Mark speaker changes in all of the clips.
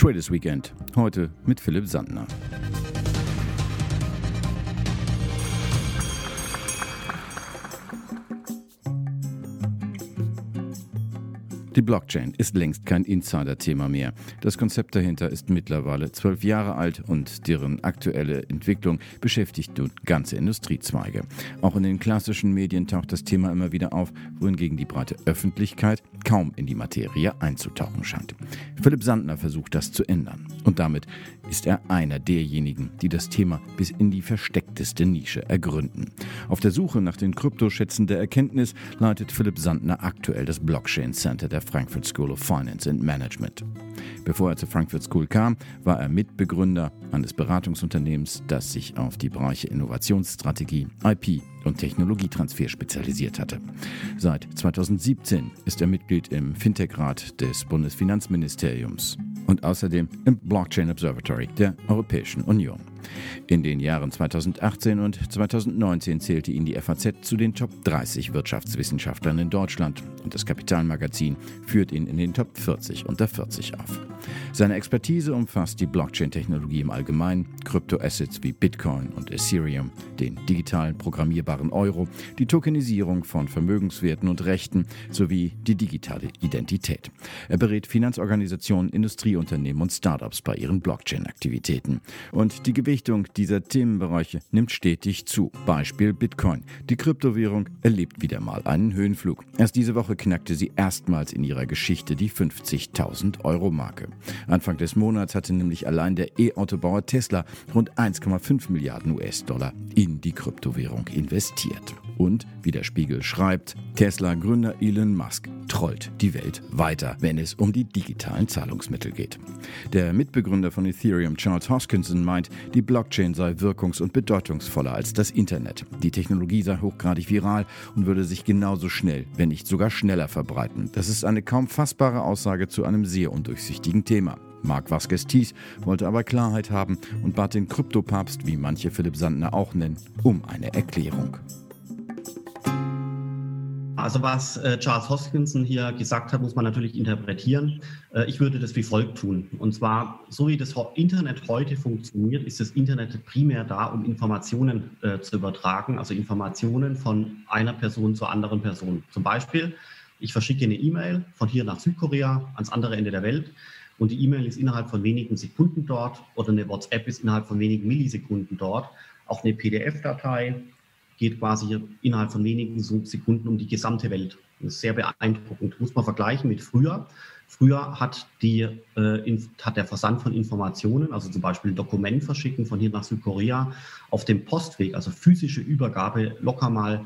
Speaker 1: Traders Weekend. Heute mit Philipp Sandner. Die Blockchain ist längst kein Insider-Thema mehr. Das Konzept dahinter ist mittlerweile zwölf Jahre alt und deren aktuelle Entwicklung beschäftigt nun ganze Industriezweige. Auch in den klassischen Medien taucht das Thema immer wieder auf, wohingegen die breite Öffentlichkeit kaum in die Materie einzutauchen scheint. Philipp Sandner versucht das zu ändern. Und damit ist er einer derjenigen, die das Thema bis in die versteckteste Nische ergründen. Auf der Suche nach den Kryptoschätzen der Erkenntnis leitet Philipp Sandner aktuell das Blockchain Center der Frankfurt School of Finance and Management. Bevor er zur Frankfurt School kam, war er Mitbegründer eines Beratungsunternehmens, das sich auf die Bereiche Innovationsstrategie, IP und Technologietransfer spezialisiert hatte. Seit 2017 ist er Mitglied im Fintech-Rat des Bundesfinanzministeriums und außerdem im Blockchain Observatory der Europäischen Union. In den Jahren 2018 und 2019 zählte ihn die FAZ zu den Top 30 Wirtschaftswissenschaftlern in Deutschland und das Kapitalmagazin führt ihn in den Top 40 unter 40 auf. Seine Expertise umfasst die Blockchain-Technologie im Allgemeinen, Kryptoassets wie Bitcoin und Ethereum, den digitalen programmierbaren Euro, die Tokenisierung von Vermögenswerten und Rechten sowie die digitale Identität. Er berät Finanzorganisationen, Industrieunternehmen und Startups bei ihren Blockchain-Aktivitäten. Und die Gewichtung dieser Themenbereiche nimmt stetig zu. Beispiel Bitcoin. Die Kryptowährung erlebt wieder mal einen Höhenflug. Erst diese Woche knackte sie erstmals in ihrer Geschichte die 50.000 Euro Marke. Anfang des Monats hatte nämlich allein der E-Autobauer Tesla rund 1,5 Milliarden US-Dollar in die Kryptowährung investiert. Und, wie der Spiegel schreibt, Tesla-Gründer Elon Musk trollt die Welt weiter, wenn es um die digitalen Zahlungsmittel geht. Der Mitbegründer von Ethereum, Charles Hoskinson, meint, die Blockchain sei wirkungs- und bedeutungsvoller als das Internet. Die Technologie sei hochgradig viral und würde sich genauso schnell, wenn nicht sogar schneller verbreiten. Das ist eine kaum fassbare Aussage zu einem sehr undurchsichtigen Thema. Marc Vasquez Thies wollte aber Klarheit haben und bat den Kryptopapst, wie manche Philipp Sandner auch nennen, um eine Erklärung.
Speaker 2: Also was äh, Charles Hoskinson hier gesagt hat, muss man natürlich interpretieren. Äh, ich würde das wie folgt tun. Und zwar, so wie das Internet heute funktioniert, ist das Internet primär da, um Informationen äh, zu übertragen, also Informationen von einer Person zur anderen Person. Zum Beispiel, ich verschicke eine E-Mail von hier nach Südkorea ans andere Ende der Welt und die E-Mail ist innerhalb von wenigen Sekunden dort oder eine WhatsApp ist innerhalb von wenigen Millisekunden dort. Auch eine PDF-Datei geht quasi innerhalb von wenigen Sekunden um die gesamte Welt. Das ist sehr beeindruckend. Muss man vergleichen mit früher. Früher hat, die, äh, hat der Versand von Informationen, also zum Beispiel ein Dokument verschicken von hier nach Südkorea, auf dem Postweg, also physische Übergabe, locker mal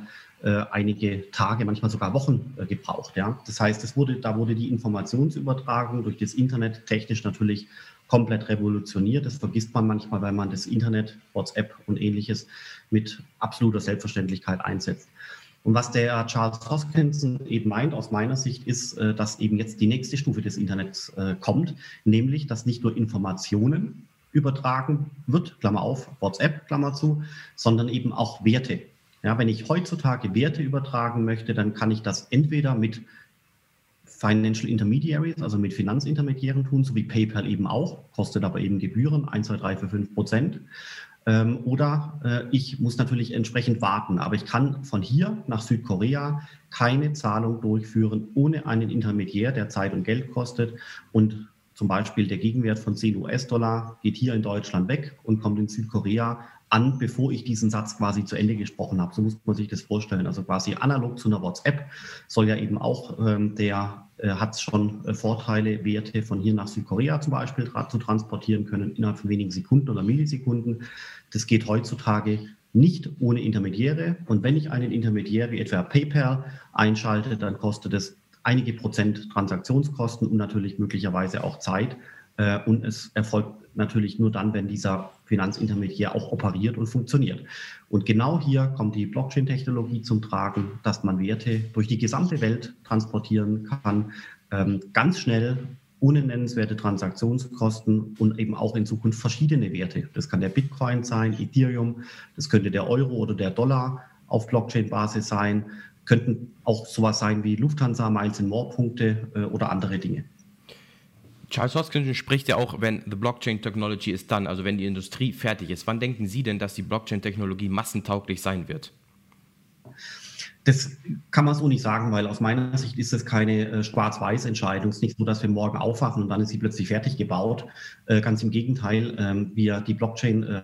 Speaker 2: einige Tage, manchmal sogar Wochen äh, gebraucht. Ja? Das heißt, es wurde, da wurde die Informationsübertragung durch das Internet technisch natürlich komplett revolutioniert. Das vergisst man manchmal, weil man das Internet, WhatsApp und ähnliches mit absoluter Selbstverständlichkeit einsetzt. Und was der Charles Hoskinson eben meint aus meiner Sicht ist, äh, dass eben jetzt die nächste Stufe des Internets äh, kommt, nämlich dass nicht nur Informationen übertragen wird, Klammer auf, WhatsApp, Klammer zu, sondern eben auch Werte. Ja, wenn ich heutzutage Werte übertragen möchte, dann kann ich das entweder mit Financial Intermediaries, also mit Finanzintermediären tun, so wie PayPal eben auch, kostet aber eben Gebühren, 1, 2, 3 für 5 Prozent. Ähm, oder äh, ich muss natürlich entsprechend warten, aber ich kann von hier nach Südkorea keine Zahlung durchführen ohne einen Intermediär, der Zeit und Geld kostet und zum Beispiel der Gegenwert von 10 US-Dollar geht hier in Deutschland weg und kommt in Südkorea an, bevor ich diesen Satz quasi zu Ende gesprochen habe. So muss man sich das vorstellen. Also quasi analog zu einer WhatsApp soll ja eben auch, ähm, der äh, hat schon äh, Vorteile, Werte von hier nach Südkorea zum Beispiel zu transportieren können, innerhalb von wenigen Sekunden oder Millisekunden. Das geht heutzutage nicht ohne Intermediäre. Und wenn ich einen Intermediär wie etwa PayPal einschalte, dann kostet es einige Prozent Transaktionskosten und natürlich möglicherweise auch Zeit. Äh, und es erfolgt natürlich nur dann, wenn dieser Finanzintermediär auch operiert und funktioniert. Und genau hier kommt die Blockchain-Technologie zum Tragen, dass man Werte durch die gesamte Welt transportieren kann, ähm, ganz schnell ohne nennenswerte Transaktionskosten und eben auch in Zukunft verschiedene Werte. Das kann der Bitcoin sein, Ethereum, das könnte der Euro oder der Dollar auf Blockchain-Basis sein, könnten auch sowas sein wie Lufthansa, Miles and More Punkte äh, oder andere Dinge.
Speaker 3: Charles Hoskinson spricht ja auch, wenn the Blockchain Technology is done, also wenn die Industrie fertig ist. Wann denken Sie denn, dass die Blockchain-Technologie massentauglich sein wird?
Speaker 2: Das kann man so nicht sagen, weil aus meiner Sicht ist es keine äh, Schwarz-Weiß-Entscheidung. Es ist nicht so, dass wir morgen aufwachen und dann ist sie plötzlich fertig gebaut. Äh, ganz im Gegenteil, ähm, wir, die Blockchain äh,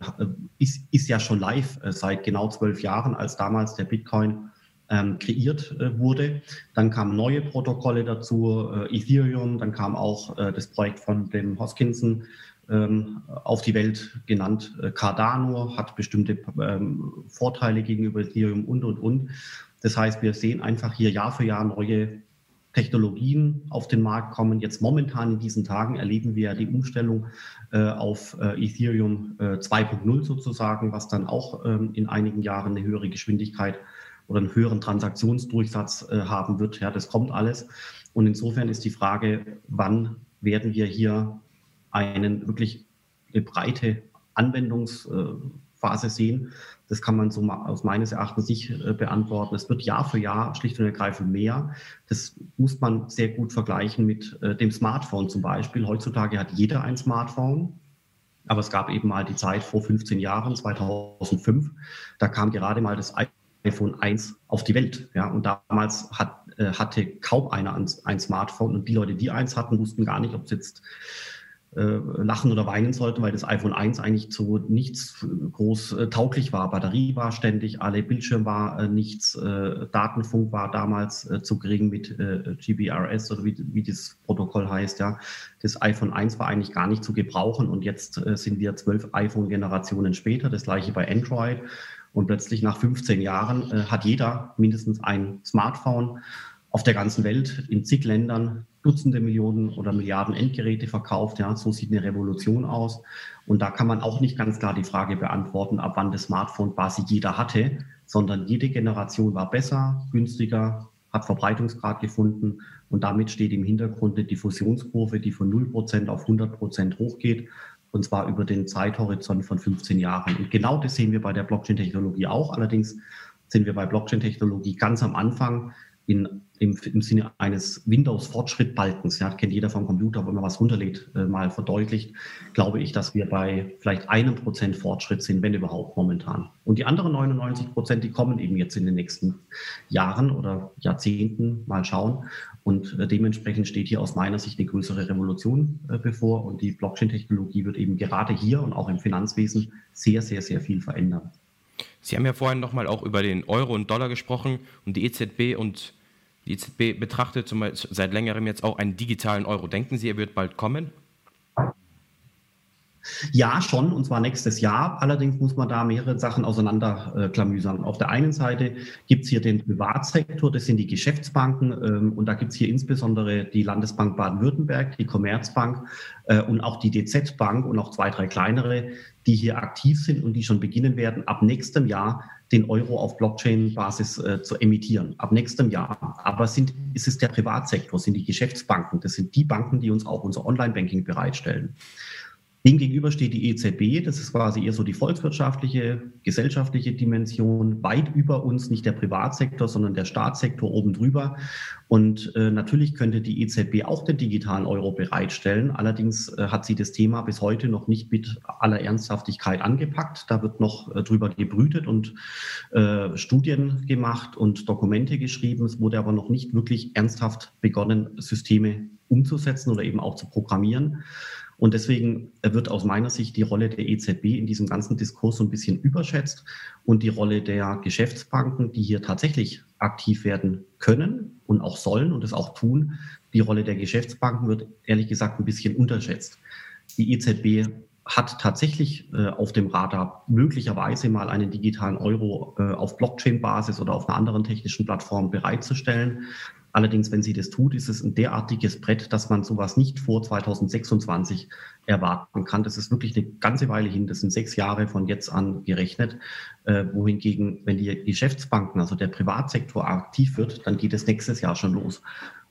Speaker 2: ist, ist, ja schon live äh, seit genau zwölf Jahren, als damals der Bitcoin ähm, kreiert äh, wurde. Dann kamen neue Protokolle dazu, äh, Ethereum, dann kam auch das Projekt von dem Hoskinson ähm, auf die Welt genannt. Cardano hat bestimmte ähm, Vorteile gegenüber Ethereum und, und, und. Das heißt, wir sehen einfach hier Jahr für Jahr neue Technologien auf den Markt kommen. Jetzt momentan in diesen Tagen erleben wir die Umstellung äh, auf äh, Ethereum äh, 2.0 sozusagen, was dann auch ähm, in einigen Jahren eine höhere Geschwindigkeit oder einen höheren Transaktionsdurchsatz äh, haben wird. Ja, das kommt alles. Und insofern ist die Frage, wann werden wir hier einen wirklich eine breite Anwendungsphase sehen, das kann man so aus meines Erachtens nicht äh, beantworten. Es wird Jahr für Jahr schlicht und ergreifend mehr. Das muss man sehr gut vergleichen mit äh, dem Smartphone zum Beispiel. Heutzutage hat jeder ein Smartphone. Aber es gab eben mal die Zeit vor 15 Jahren, 2005. Da kam gerade mal das iPhone 1 auf die Welt. Ja, und damals hat, äh, hatte kaum einer ein, ein, Smartphone. Und die Leute, die eins hatten, wussten gar nicht, ob es jetzt äh, lachen oder weinen sollten, weil das iPhone 1 eigentlich zu nichts groß äh, tauglich war. Batterie war ständig, alle Bildschirm war äh, nichts, äh, Datenfunk war damals äh, zu gering mit GBRS oder wie, wie das Protokoll heißt. Ja, das iPhone 1 war eigentlich gar nicht zu gebrauchen und jetzt sind wir zwölf iPhone-Generationen später. Das gleiche bei Android und plötzlich nach 15 Jahren hat jeder mindestens ein Smartphone auf der ganzen Welt in zig Ländern Dutzende Millionen oder Milliarden Endgeräte verkauft. Ja, so sieht eine Revolution aus. Und da kann man auch nicht ganz klar die Frage beantworten, ab wann das Smartphone quasi jeder hatte, sondern jede Generation war besser, günstiger, hat Verbreitungsgrad gefunden und damit steht im Hintergrund eine Diffusionskurve, die von 0% auf 100% hochgeht und zwar über den Zeithorizont von 15 Jahren. Und genau das sehen wir bei der Blockchain-Technologie auch. Allerdings sind wir bei Blockchain-Technologie ganz am Anfang in, im, im Sinne eines Windows-Fortschrittbalkens, ja, kennt jeder vom Computer, wo man was runterlädt, äh, mal verdeutlicht, glaube ich, dass wir bei vielleicht einem Prozent Fortschritt sind, wenn überhaupt momentan. Und die anderen 99 Prozent, die kommen eben jetzt in den nächsten Jahren oder Jahrzehnten, mal schauen. Und äh, dementsprechend steht hier aus meiner Sicht eine größere Revolution äh, bevor. Und die Blockchain-Technologie wird eben gerade hier und auch im Finanzwesen sehr, sehr, sehr viel verändern.
Speaker 3: Sie haben ja vorhin nochmal auch über den Euro und Dollar gesprochen und die EZB und die EZB betrachtet zum Beispiel seit längerem jetzt auch einen digitalen Euro. Denken Sie, er wird bald kommen?
Speaker 2: Ja, schon, und zwar nächstes Jahr. Allerdings muss man da mehrere Sachen auseinanderklamüsern. Auf der einen Seite gibt es hier den Privatsektor, das sind die Geschäftsbanken, ähm, und da gibt es hier insbesondere die Landesbank Baden-Württemberg, die Commerzbank äh, und auch die DZ Bank und noch zwei, drei kleinere, die hier aktiv sind und die schon beginnen werden, ab nächstem Jahr den Euro auf Blockchain-Basis äh, zu emittieren, ab nächstem Jahr. Aber sind, ist es der Privatsektor, sind die Geschäftsbanken, das sind die Banken, die uns auch unser Online-Banking bereitstellen. Demgegenüber steht die EZB, das ist quasi eher so die volkswirtschaftliche, gesellschaftliche Dimension, weit über uns, nicht der Privatsektor, sondern der Staatssektor oben drüber. Und äh, natürlich könnte die EZB auch den digitalen Euro bereitstellen. Allerdings äh, hat sie das Thema bis heute noch nicht mit aller Ernsthaftigkeit angepackt. Da wird noch äh, drüber gebrütet und äh, Studien gemacht und Dokumente geschrieben. Es wurde aber noch nicht wirklich ernsthaft begonnen, Systeme umzusetzen oder eben auch zu programmieren. Und deswegen wird aus meiner Sicht die Rolle der EZB in diesem ganzen Diskurs so ein bisschen überschätzt und die Rolle der Geschäftsbanken, die hier tatsächlich aktiv werden können und auch sollen und es auch tun, die Rolle der Geschäftsbanken wird ehrlich gesagt ein bisschen unterschätzt. Die EZB hat tatsächlich äh, auf dem Radar möglicherweise mal einen digitalen Euro äh, auf Blockchain-Basis oder auf einer anderen technischen Plattform bereitzustellen. Allerdings, wenn sie das tut, ist es ein derartiges Brett, dass man sowas nicht vor 2026 erwarten kann. Das ist wirklich eine ganze Weile hin. Das sind sechs Jahre von jetzt an gerechnet. Äh, wohingegen, wenn die Geschäftsbanken, also der Privatsektor aktiv wird, dann geht es nächstes Jahr schon los.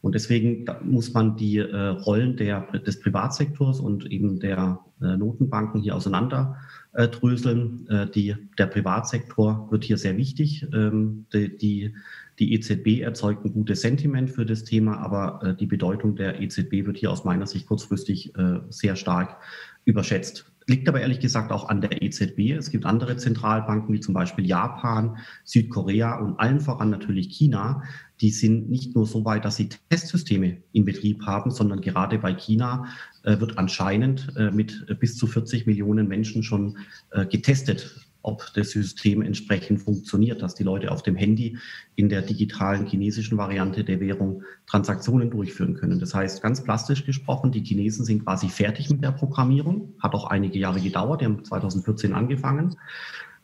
Speaker 2: Und deswegen muss man die äh, Rollen der, des Privatsektors und eben der äh, Notenbanken hier auseinander dröseln. Die, der Privatsektor wird hier sehr wichtig. Ähm, die, die, die EZB erzeugt ein gutes Sentiment für das Thema, aber die Bedeutung der EZB wird hier aus meiner Sicht kurzfristig sehr stark überschätzt. Liegt aber ehrlich gesagt auch an der EZB. Es gibt andere Zentralbanken wie zum Beispiel Japan, Südkorea und allen voran natürlich China. Die sind nicht nur so weit, dass sie Testsysteme in Betrieb haben, sondern gerade bei China äh, wird anscheinend äh, mit bis zu 40 Millionen Menschen schon äh, getestet ob das System entsprechend funktioniert, dass die Leute auf dem Handy in der digitalen chinesischen Variante der Währung Transaktionen durchführen können. Das heißt, ganz plastisch gesprochen, die Chinesen sind quasi fertig mit der Programmierung, hat auch einige Jahre gedauert, die haben 2014 angefangen.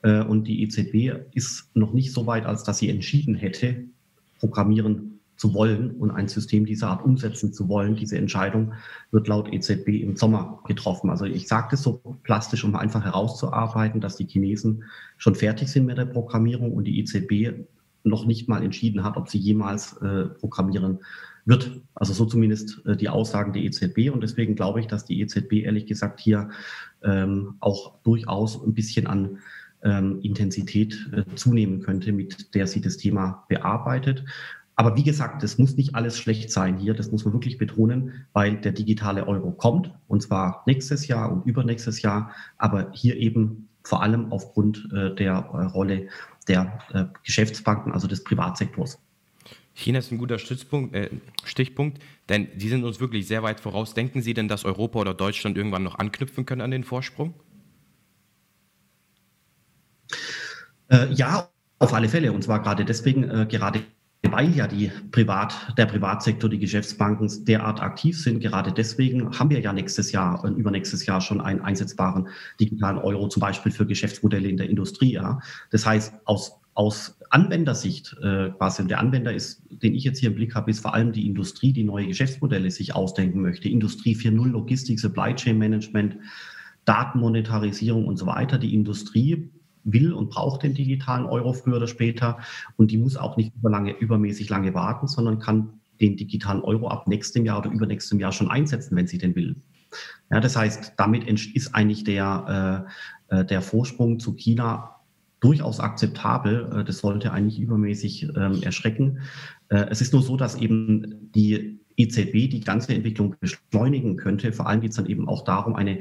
Speaker 2: Äh, und die EZB ist noch nicht so weit, als dass sie entschieden hätte, programmieren zu wollen und ein System dieser Art umsetzen zu wollen. Diese Entscheidung wird laut EZB im Sommer getroffen. Also ich sage das so plastisch, um einfach herauszuarbeiten, dass die Chinesen schon fertig sind mit der Programmierung und die EZB noch nicht mal entschieden hat, ob sie jemals äh, programmieren wird. Also so zumindest äh, die Aussagen der EZB. Und deswegen glaube ich, dass die EZB ehrlich gesagt hier ähm, auch durchaus ein bisschen an ähm, Intensität äh, zunehmen könnte, mit der sie das Thema bearbeitet. Aber wie gesagt, das muss nicht alles schlecht sein hier, das muss man wirklich betonen, weil der digitale Euro kommt, und zwar nächstes Jahr und übernächstes Jahr, aber hier eben vor allem aufgrund äh, der äh, Rolle der äh, Geschäftsbanken, also des Privatsektors.
Speaker 3: China ist ein guter Stützpunkt, äh, Stichpunkt, denn die sind uns wirklich sehr weit voraus. Denken Sie denn, dass Europa oder Deutschland irgendwann noch anknüpfen können an den Vorsprung?
Speaker 2: Äh, ja, auf alle Fälle. Und zwar gerade deswegen, äh, gerade weil ja die Privat, der Privatsektor, die Geschäftsbanken derart aktiv sind, gerade deswegen haben wir ja nächstes Jahr, und übernächstes Jahr schon einen einsetzbaren digitalen Euro, zum Beispiel für Geschäftsmodelle in der Industrie. Ja. Das heißt, aus, aus Anwendersicht, äh, quasi der Anwender ist, den ich jetzt hier im Blick habe, ist vor allem die Industrie, die neue Geschäftsmodelle sich ausdenken möchte. Industrie 4.0, Logistik, Supply Chain Management, Datenmonetarisierung und so weiter. Die Industrie will und braucht den digitalen Euro früher oder später. Und die muss auch nicht überlange, übermäßig lange warten, sondern kann den digitalen Euro ab nächstem Jahr oder übernächstem Jahr schon einsetzen, wenn sie den will. Ja, das heißt, damit ist eigentlich der, äh, äh, der Vorsprung zu China durchaus akzeptabel. Äh, das sollte eigentlich übermäßig ähm, erschrecken. Äh, es ist nur so, dass eben die EZB die ganze Entwicklung beschleunigen könnte. Vor allem geht es dann eben auch darum, eine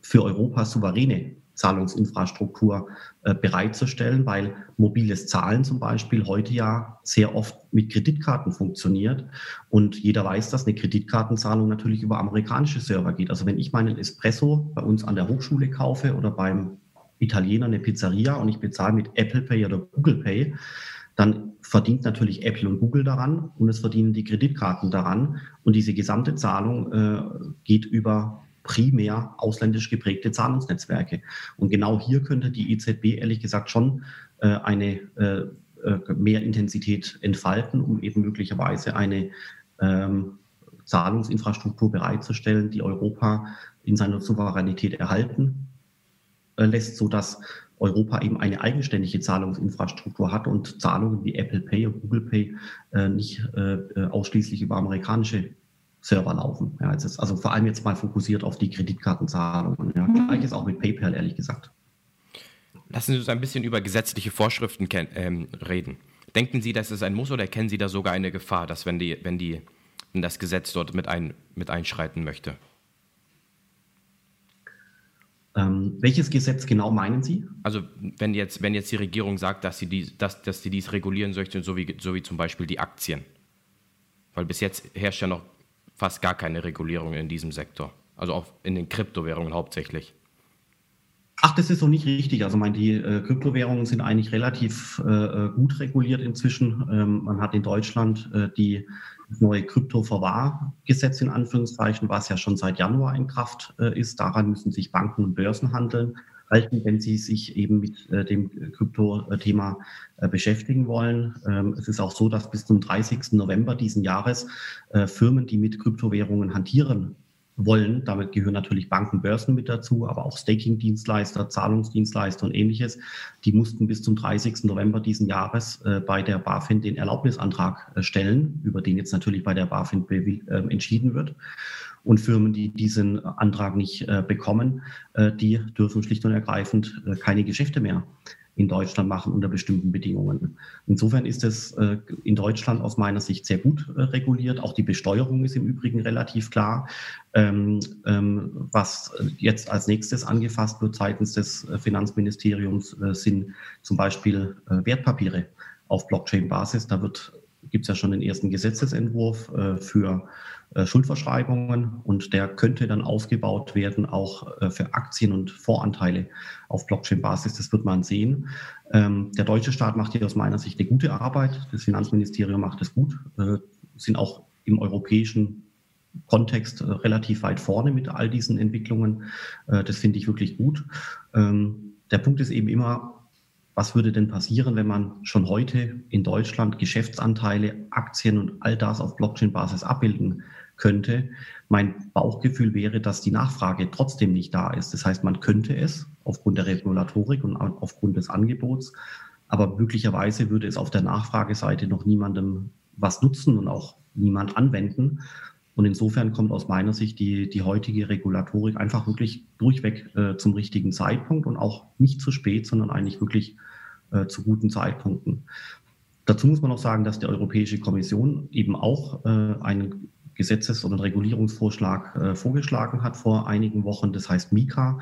Speaker 2: für Europa souveräne Zahlungsinfrastruktur äh, bereitzustellen, weil mobiles Zahlen zum Beispiel heute ja sehr oft mit Kreditkarten funktioniert. Und jeder weiß, dass eine Kreditkartenzahlung natürlich über amerikanische Server geht. Also wenn ich meinen Espresso bei uns an der Hochschule kaufe oder beim Italiener eine Pizzeria und ich bezahle mit Apple Pay oder Google Pay, dann verdient natürlich Apple und Google daran und es verdienen die Kreditkarten daran. Und diese gesamte Zahlung äh, geht über primär ausländisch geprägte Zahlungsnetzwerke. Und genau hier könnte die EZB ehrlich gesagt schon äh, eine äh, äh, mehr Intensität entfalten, um eben möglicherweise eine ähm, Zahlungsinfrastruktur bereitzustellen, die Europa in seiner Souveränität erhalten äh, lässt, sodass Europa eben eine eigenständige Zahlungsinfrastruktur hat und Zahlungen wie Apple Pay und Google Pay äh, nicht äh, ausschließlich über amerikanische Server laufen. Ja, ist, also vor allem jetzt mal fokussiert auf die Kreditkartenzahlungen. Ja. Mhm. Gleiches auch mit PayPal, ehrlich gesagt.
Speaker 3: Lassen Sie uns ein bisschen über gesetzliche Vorschriften ähm, reden. Denken Sie, dass es ein Muss oder erkennen Sie da sogar eine Gefahr, dass wenn, die, wenn, die, wenn das Gesetz dort mit, ein, mit einschreiten möchte?
Speaker 2: Ähm, welches Gesetz genau meinen Sie?
Speaker 3: Also wenn jetzt, wenn jetzt die Regierung sagt, dass sie, die, dass, dass sie dies regulieren möchte, so wie, so wie zum Beispiel die Aktien. Weil bis jetzt herrscht ja noch fast gar keine Regulierung in diesem Sektor. Also auch in den Kryptowährungen hauptsächlich.
Speaker 2: Ach, das ist so nicht richtig. Also meine, die äh, Kryptowährungen sind eigentlich relativ äh, äh, gut reguliert inzwischen. Ähm, man hat in Deutschland äh, die neue Kryptoverwahrgesetz in Anführungszeichen, was ja schon seit Januar in Kraft äh, ist. Daran müssen sich Banken und Börsen handeln halten, wenn Sie sich eben mit äh, dem Krypto-Thema äh, beschäftigen wollen. Ähm, es ist auch so, dass bis zum 30. November diesen Jahres äh, Firmen, die mit Kryptowährungen hantieren wollen, damit gehören natürlich Banken, Börsen mit dazu, aber auch Staking-Dienstleister, Zahlungsdienstleister und ähnliches, die mussten bis zum 30. November diesen Jahres bei der BaFin den Erlaubnisantrag stellen, über den jetzt natürlich bei der BaFin entschieden wird. Und Firmen, die diesen Antrag nicht äh, bekommen, äh, die dürfen schlicht und ergreifend äh, keine Geschäfte mehr in Deutschland machen unter bestimmten Bedingungen. Insofern ist es äh, in Deutschland aus meiner Sicht sehr gut äh, reguliert. Auch die Besteuerung ist im Übrigen relativ klar. Ähm, ähm, was jetzt als nächstes angefasst wird seitens des äh, Finanzministeriums sind zum Beispiel Wertpapiere auf Blockchain-Basis. Da gibt es ja schon den ersten Gesetzesentwurf äh, für Schuldverschreibungen und der könnte dann ausgebaut werden auch äh, für Aktien und Voranteile auf Blockchain-Basis. Das wird man sehen. Ähm, der deutsche Staat macht hier aus meiner Sicht eine gute Arbeit. Das Finanzministerium macht es gut, äh, sind auch im europäischen Kontext relativ weit vorne mit all diesen Entwicklungen. Das finde ich wirklich gut. Ähm, der Punkt ist eben immer, was würde denn passieren, wenn man schon heute in Deutschland Geschäftsanteile, Aktien und all das auf Blockchain-Basis abbilden könnte. Mein Bauchgefühl wäre, dass die Nachfrage trotzdem nicht da ist. Das heißt, man könnte es aufgrund der Regulatorik und aufgrund des Angebots, aber möglicherweise würde es auf der Nachfrageseite noch niemandem was nutzen und auch niemand anwenden. Und insofern kommt aus meiner Sicht die, die heutige Regulatorik einfach wirklich durchweg äh, zum richtigen Zeitpunkt und auch nicht zu spät, sondern eigentlich wirklich äh, zu guten Zeitpunkten. Dazu muss man auch sagen, dass die Europäische Kommission eben auch äh, einen Gesetzes- oder Regulierungsvorschlag äh, vorgeschlagen hat vor einigen Wochen. Das heißt Mika.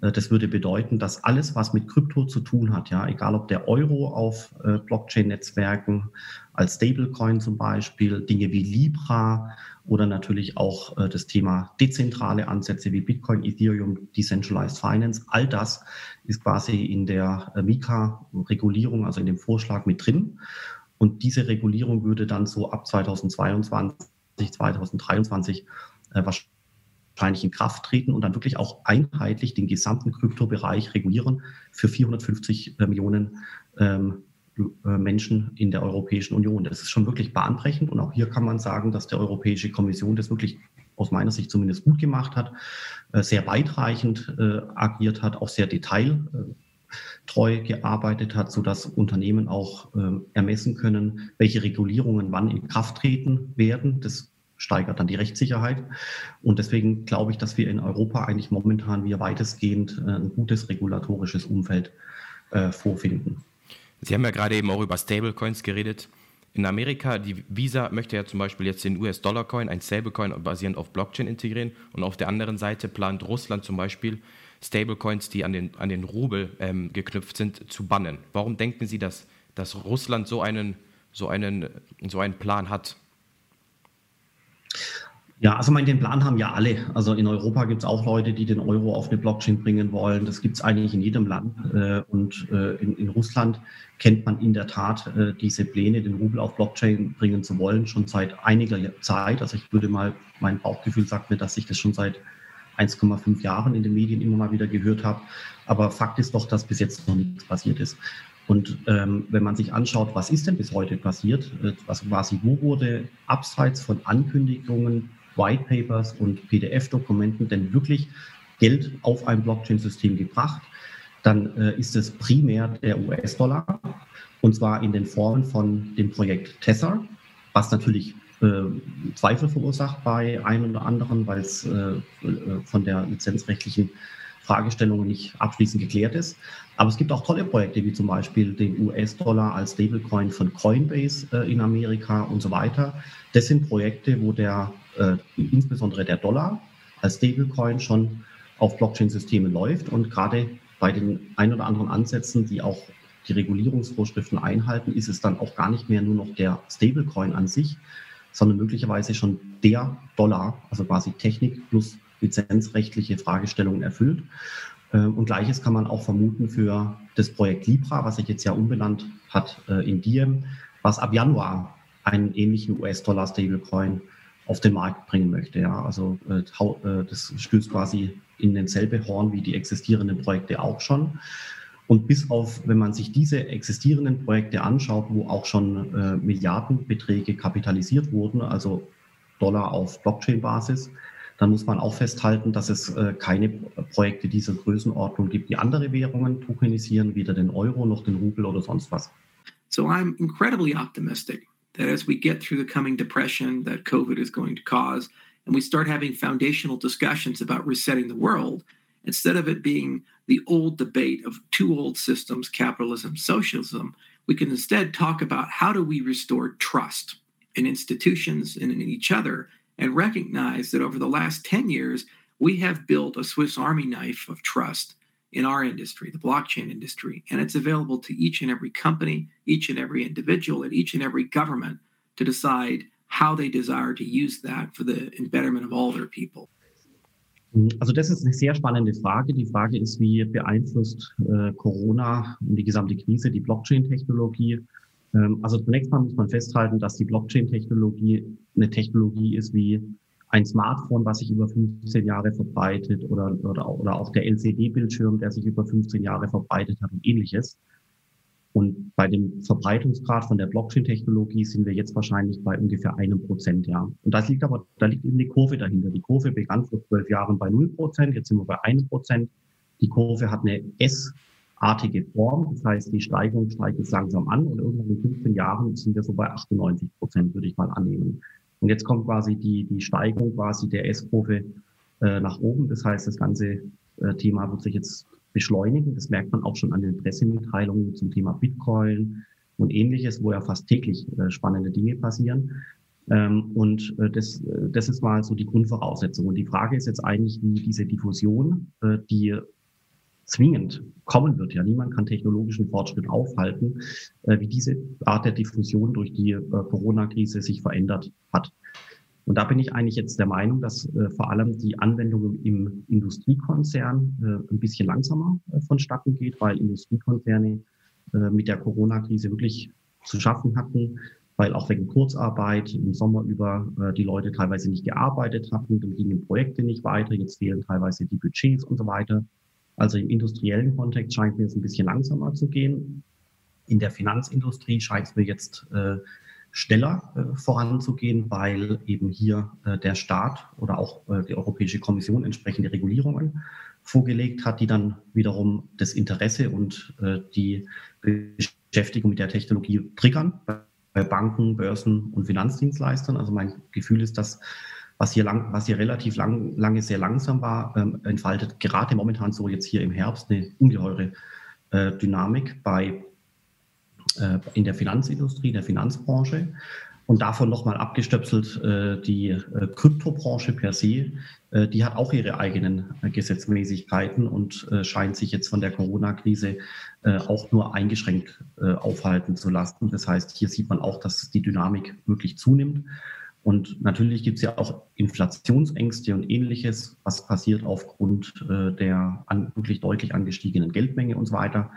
Speaker 2: Äh, das würde bedeuten, dass alles, was mit Krypto zu tun hat, ja, egal ob der Euro auf äh, Blockchain-Netzwerken als Stablecoin zum Beispiel, Dinge wie Libra oder natürlich auch äh, das Thema dezentrale Ansätze wie Bitcoin, Ethereum, Decentralized Finance, all das ist quasi in der äh, Mika-Regulierung, also in dem Vorschlag mit drin. Und diese Regulierung würde dann so ab 2022 2023 äh, wahrscheinlich in Kraft treten und dann wirklich auch einheitlich den gesamten Kryptobereich regulieren für 450 äh, Millionen ähm, äh, Menschen in der Europäischen Union. Das ist schon wirklich bahnbrechend und auch hier kann man sagen, dass die Europäische Kommission das wirklich aus meiner Sicht zumindest gut gemacht hat, äh, sehr weitreichend äh, agiert hat, auch sehr detailtreu gearbeitet hat, sodass Unternehmen auch ermessen können, welche Regulierungen wann in Kraft treten werden. Das steigert dann die Rechtssicherheit. Und deswegen glaube ich, dass wir in Europa eigentlich momentan wir weitestgehend ein gutes regulatorisches Umfeld vorfinden.
Speaker 3: Sie haben ja gerade eben auch über Stablecoins geredet. In Amerika, die Visa möchte ja zum Beispiel jetzt den US-Dollar-Coin, ein Stablecoin basierend auf Blockchain integrieren. Und auf der anderen Seite plant Russland zum Beispiel, Stablecoins, die an den, an den Rubel ähm, geknüpft sind, zu bannen. Warum denken Sie, dass, dass Russland so einen, so, einen, so einen Plan hat?
Speaker 2: Ja, also mein, den Plan haben ja alle. Also in Europa gibt es auch Leute, die den Euro auf eine Blockchain bringen wollen. Das gibt es eigentlich in jedem Land. Äh, und äh, in, in, Russland kennt man in der Tat äh, diese Pläne, den Rubel auf Blockchain bringen zu wollen, schon seit einiger Zeit. Also ich würde mal, mein Bauchgefühl sagt mir, dass ich das schon seit 1,5 Jahren in den Medien immer mal wieder gehört habe. Aber Fakt ist doch, dass bis jetzt noch nichts passiert ist. Und ähm, wenn man sich anschaut, was ist denn bis heute passiert, äh, was quasi, wo wurde abseits von Ankündigungen White Papers und PDF-Dokumenten denn wirklich Geld auf ein Blockchain-System gebracht, dann äh, ist es primär der US-Dollar und zwar in den Formen von dem Projekt Tether, was natürlich äh, Zweifel verursacht bei einem oder anderen, weil es äh, äh, von der lizenzrechtlichen Fragestellung nicht abschließend geklärt ist. Aber es gibt auch tolle Projekte, wie zum Beispiel den US-Dollar als Stablecoin von Coinbase äh, in Amerika und so weiter. Das sind Projekte, wo der äh, insbesondere der Dollar als Stablecoin schon auf Blockchain-Systemen läuft und gerade bei den ein oder anderen Ansätzen, die auch die Regulierungsvorschriften einhalten, ist es dann auch gar nicht mehr nur noch der Stablecoin an sich, sondern möglicherweise schon der Dollar, also quasi Technik plus lizenzrechtliche Fragestellungen erfüllt. Ähm, und gleiches kann man auch vermuten für das Projekt Libra, was sich jetzt ja umbenannt hat äh, in Diem, was ab Januar einen ähnlichen US-Dollar-Stablecoin auf den Markt bringen möchte. Ja, also äh, äh, das stößt quasi in denselbe Horn wie die existierenden Projekte auch schon. Und bis auf, wenn man sich diese existierenden Projekte anschaut, wo auch schon äh, Milliardenbeträge kapitalisiert wurden, also Dollar auf Blockchain-Basis, dann muss man auch festhalten, dass es äh, keine Projekte dieser Größenordnung gibt, die andere Währungen tokenisieren, weder den Euro noch den Rubel oder sonst was.
Speaker 4: So I'm incredibly optimistic that as we get through the coming depression that COVID is going to cause, and we start having foundational discussions about resetting the world, instead of it being the old debate of two old systems, capitalism, socialism, we can instead talk about how do we restore trust in institutions and in each other and recognize that over the last 10 years, we have built a Swiss Army knife of trust in our industry, the blockchain industry, and it's available to each and every company, each and every individual, and each and every government to decide how they desire to use that for the betterment of all their people.
Speaker 2: Also das ist eine sehr spannende Frage. Die Frage ist, wie beeinflusst äh, Corona und die gesamte Krise die Blockchain-Technologie? Ähm, also zunächst mal muss man festhalten, dass die Blockchain-Technologie eine Technologie ist wie ein Smartphone, was sich über 15 Jahre verbreitet oder, oder, oder auch der LCD-Bildschirm, der sich über 15 Jahre verbreitet hat und ähnliches. Und bei dem Verbreitungsgrad von der Blockchain-Technologie sind wir jetzt wahrscheinlich bei ungefähr einem Prozent, ja. Und das liegt aber, da liegt eben eine Kurve dahinter. Die Kurve begann vor zwölf Jahren bei null Prozent, jetzt sind wir bei einem Prozent. Die Kurve hat eine S-artige Form, das heißt, die Steigung steigt jetzt langsam an und irgendwann in 15 Jahren sind wir so bei 98 Prozent, würde ich mal annehmen. Und jetzt kommt quasi die, die Steigung quasi der S-Kurve äh, nach oben. Das heißt, das ganze äh, Thema wird sich jetzt beschleunigen. Das merkt man auch schon an den Pressemitteilungen zum Thema Bitcoin und ähnliches, wo ja fast täglich äh, spannende Dinge passieren. Ähm, und äh, das, äh, das ist mal so die Grundvoraussetzung. Und die Frage ist jetzt eigentlich, wie diese Diffusion, äh, die zwingend kommen wird. Ja, niemand kann technologischen Fortschritt aufhalten, äh, wie diese Art der Diffusion durch die äh, Corona-Krise sich verändert hat. Und da bin ich eigentlich jetzt der Meinung, dass äh, vor allem die Anwendung im Industriekonzern äh, ein bisschen langsamer äh, vonstatten geht, weil Industriekonzerne äh, mit der Corona-Krise wirklich zu schaffen hatten, weil auch wegen Kurzarbeit im Sommer über äh, die Leute teilweise nicht gearbeitet hatten, dann gingen Projekte nicht weiter, jetzt fehlen teilweise die Budgets und so weiter. Also im industriellen Kontext scheint mir es ein bisschen langsamer zu gehen. In der Finanzindustrie scheint es mir jetzt äh, schneller äh, voranzugehen, weil eben hier äh, der Staat oder auch äh, die Europäische Kommission entsprechende Regulierungen vorgelegt hat, die dann wiederum das Interesse und äh, die Beschäftigung mit der Technologie triggern bei Banken, Börsen und Finanzdienstleistern. Also mein Gefühl ist, dass was hier, lang, was hier relativ lang, lange sehr langsam war, ähm, entfaltet gerade momentan so jetzt hier im Herbst eine ungeheure äh, Dynamik bei, äh, in der Finanzindustrie, der Finanzbranche. Und davon nochmal abgestöpselt äh, die äh, Kryptobranche per se, äh, die hat auch ihre eigenen äh, Gesetzmäßigkeiten und scheint sich jetzt von der Corona-Krise auch nur eingeschränkt aufhalten zu lassen. Das heißt, hier sieht man auch, dass die Dynamik wirklich zunimmt. Und natürlich gibt es ja auch Inflationsängste und ähnliches, was passiert aufgrund äh, der an, wirklich deutlich angestiegenen Geldmenge und so weiter.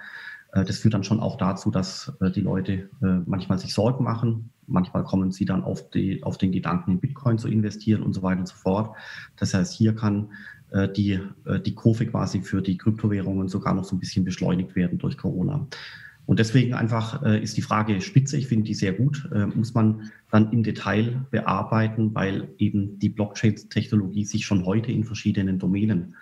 Speaker 2: Äh, das führt dann schon auch dazu, dass äh, die Leute äh, manchmal sich Sorgen machen. Manchmal kommen sie dann auf, die, auf den Gedanken, in Bitcoin zu investieren und so weiter und so fort. Das heißt, hier kann äh, die, äh, die Kurve quasi für die Kryptowährungen sogar noch so ein bisschen beschleunigt werden durch Corona. Und deswegen einfach äh, ist die Frage spitze, ich finde die sehr gut, äh, muss man dann im Detail bearbeiten, weil eben die Blockchain-Technologie sich schon heute in verschiedenen Domänen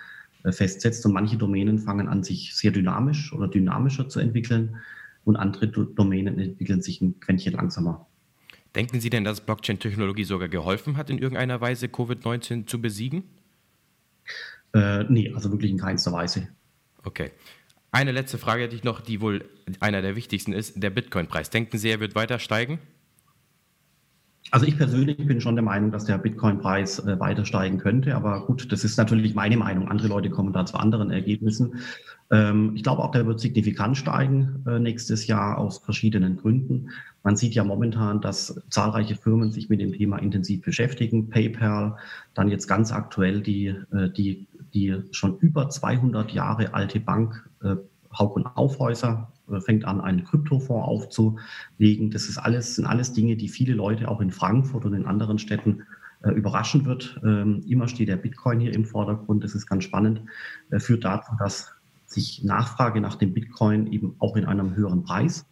Speaker 2: äh, festsetzt und manche Domänen fangen an, sich sehr dynamisch oder dynamischer zu entwickeln und andere Do Domänen entwickeln sich ein Quäntchen langsamer.
Speaker 3: Denken Sie denn, dass Blockchain-Technologie sogar geholfen hat, in irgendeiner Weise Covid-19 zu besiegen?
Speaker 2: Äh, nee, also wirklich in keinster Weise.
Speaker 3: Okay. Eine letzte Frage hätte ich noch, die wohl einer der wichtigsten ist, der Bitcoin-Preis. Denken Sie, er wird weiter steigen?
Speaker 2: Also ich persönlich bin schon der Meinung, dass der Bitcoin-Preis äh, weiter steigen könnte. Aber gut, das ist natürlich meine Meinung. Andere Leute kommen da zu anderen Ergebnissen. Ähm, ich glaube auch, der wird signifikant steigen äh, nächstes Jahr aus verschiedenen Gründen. Man sieht ja momentan, dass zahlreiche Firmen sich mit dem Thema intensiv beschäftigen. PayPal, dann jetzt ganz aktuell die, äh, die, die schon über 200 Jahre alte Bank äh, Haug und Aufhäuser äh, fängt an, einen Kryptofonds aufzulegen. Das ist alles, sind alles Dinge, die viele Leute auch in Frankfurt und in anderen Städten äh, überraschen wird. Ähm, immer steht der Bitcoin hier im Vordergrund. Das ist ganz spannend. Äh, führt dazu, dass sich Nachfrage nach dem Bitcoin eben auch in einem höheren Preis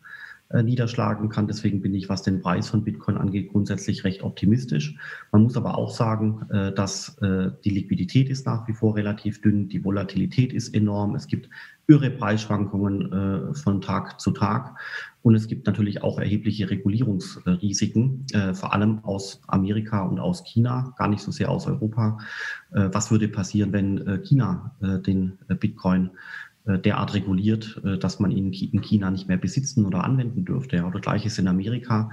Speaker 2: niederschlagen kann. Deswegen bin ich, was den Preis von Bitcoin angeht, grundsätzlich recht optimistisch. Man muss aber auch sagen, äh, dass äh, die Liquidität ist nach wie vor relativ dünn, die Volatilität ist enorm. Es gibt irre Preisschwankungen von Tag zu Tag. Und es gibt natürlich auch erhebliche Regulierungsrisiken, vor allem aus Amerika und aus China, gar nicht so sehr aus Europa. Was würde passieren, wenn China den Bitcoin äh, derart reguliert, äh, dass man ihn in China nicht mehr besitzen oder anwenden dürfte. Oder gleiches in Amerika.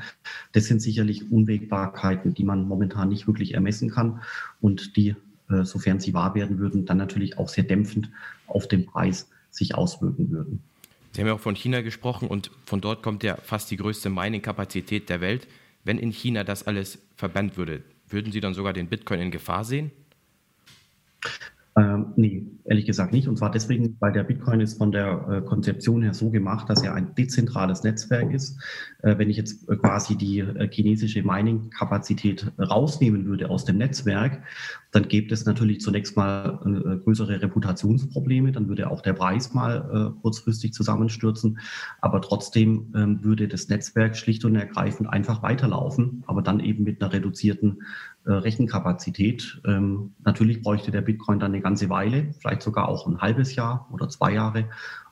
Speaker 2: Das sind sicherlich Unwägbarkeiten, die man momentan nicht wirklich ermessen kann und die, äh, sofern sie wahr werden würden, dann natürlich auch sehr dämpfend auf den Preis sich auswirken würden.
Speaker 3: Sie haben ja auch von China gesprochen und von dort kommt ja fast die größte Mining-Kapazität der Welt. Wenn in China das alles verbannt würde, würden Sie dann sogar den Bitcoin in Gefahr sehen?
Speaker 2: Ähm, nee, ehrlich gesagt nicht. Und zwar deswegen, weil der Bitcoin ist von der äh, Konzeption her so gemacht, dass er ein dezentrales Netzwerk ist. Äh, wenn ich jetzt äh, quasi die äh, chinesische Mining-Kapazität rausnehmen würde aus dem Netzwerk, dann gibt es natürlich zunächst mal größere Reputationsprobleme. Dann würde auch der Preis mal äh, kurzfristig zusammenstürzen. Aber trotzdem ähm, würde das Netzwerk schlicht und ergreifend einfach weiterlaufen, aber dann eben mit einer reduzierten Rechenkapazität. Ähm, natürlich bräuchte der Bitcoin dann eine ganze Weile, vielleicht sogar auch ein halbes Jahr oder zwei Jahre,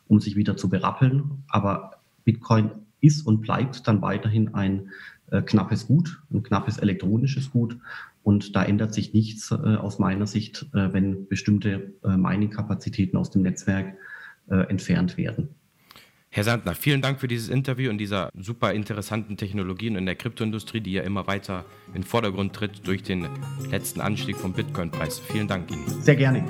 Speaker 2: um sich wieder zu berappeln. Aber Bitcoin ist und bleibt dann weiterhin ein äh, knappes Gut, ein knappes elektronisches Gut. Und da ändert sich nichts äh, aus meiner Sicht, äh, wenn bestimmte äh, Mining-Kapazitäten aus dem Netzwerk äh, entfernt werden.
Speaker 3: Herr Sandner, vielen Dank für dieses Interview und dieser super interessanten Technologien in der Kryptoindustrie, die ja immer weiter in den Vordergrund tritt durch den letzten Anstieg vom Bitcoin-Preis. Vielen Dank Ihnen.
Speaker 2: Sehr gerne.